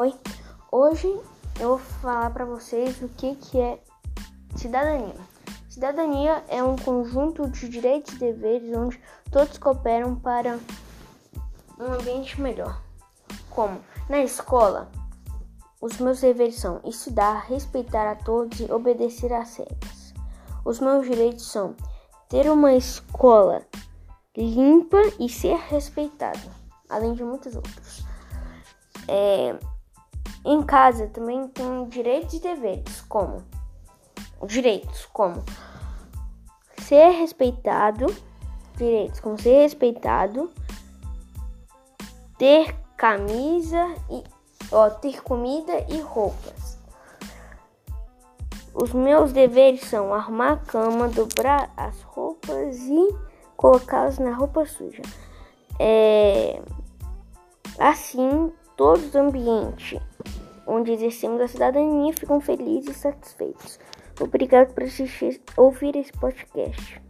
Oi, hoje eu vou falar para vocês o que, que é cidadania. Cidadania é um conjunto de direitos e deveres onde todos cooperam para um ambiente melhor. Como na escola, os meus deveres são estudar, respeitar a todos e obedecer às regras. Os meus direitos são ter uma escola limpa e ser respeitado, além de muitos outros. É, em casa também tem direitos e deveres, como direitos como ser respeitado, direitos como ser respeitado, ter camisa e ó, ter comida e roupas. Os meus deveres são arrumar a cama, dobrar as roupas e colocá-las na roupa suja. É, assim, todos os ambientes onde exercemos a cidadania ficam felizes e satisfeitos. Obrigado por assistir, ouvir esse podcast.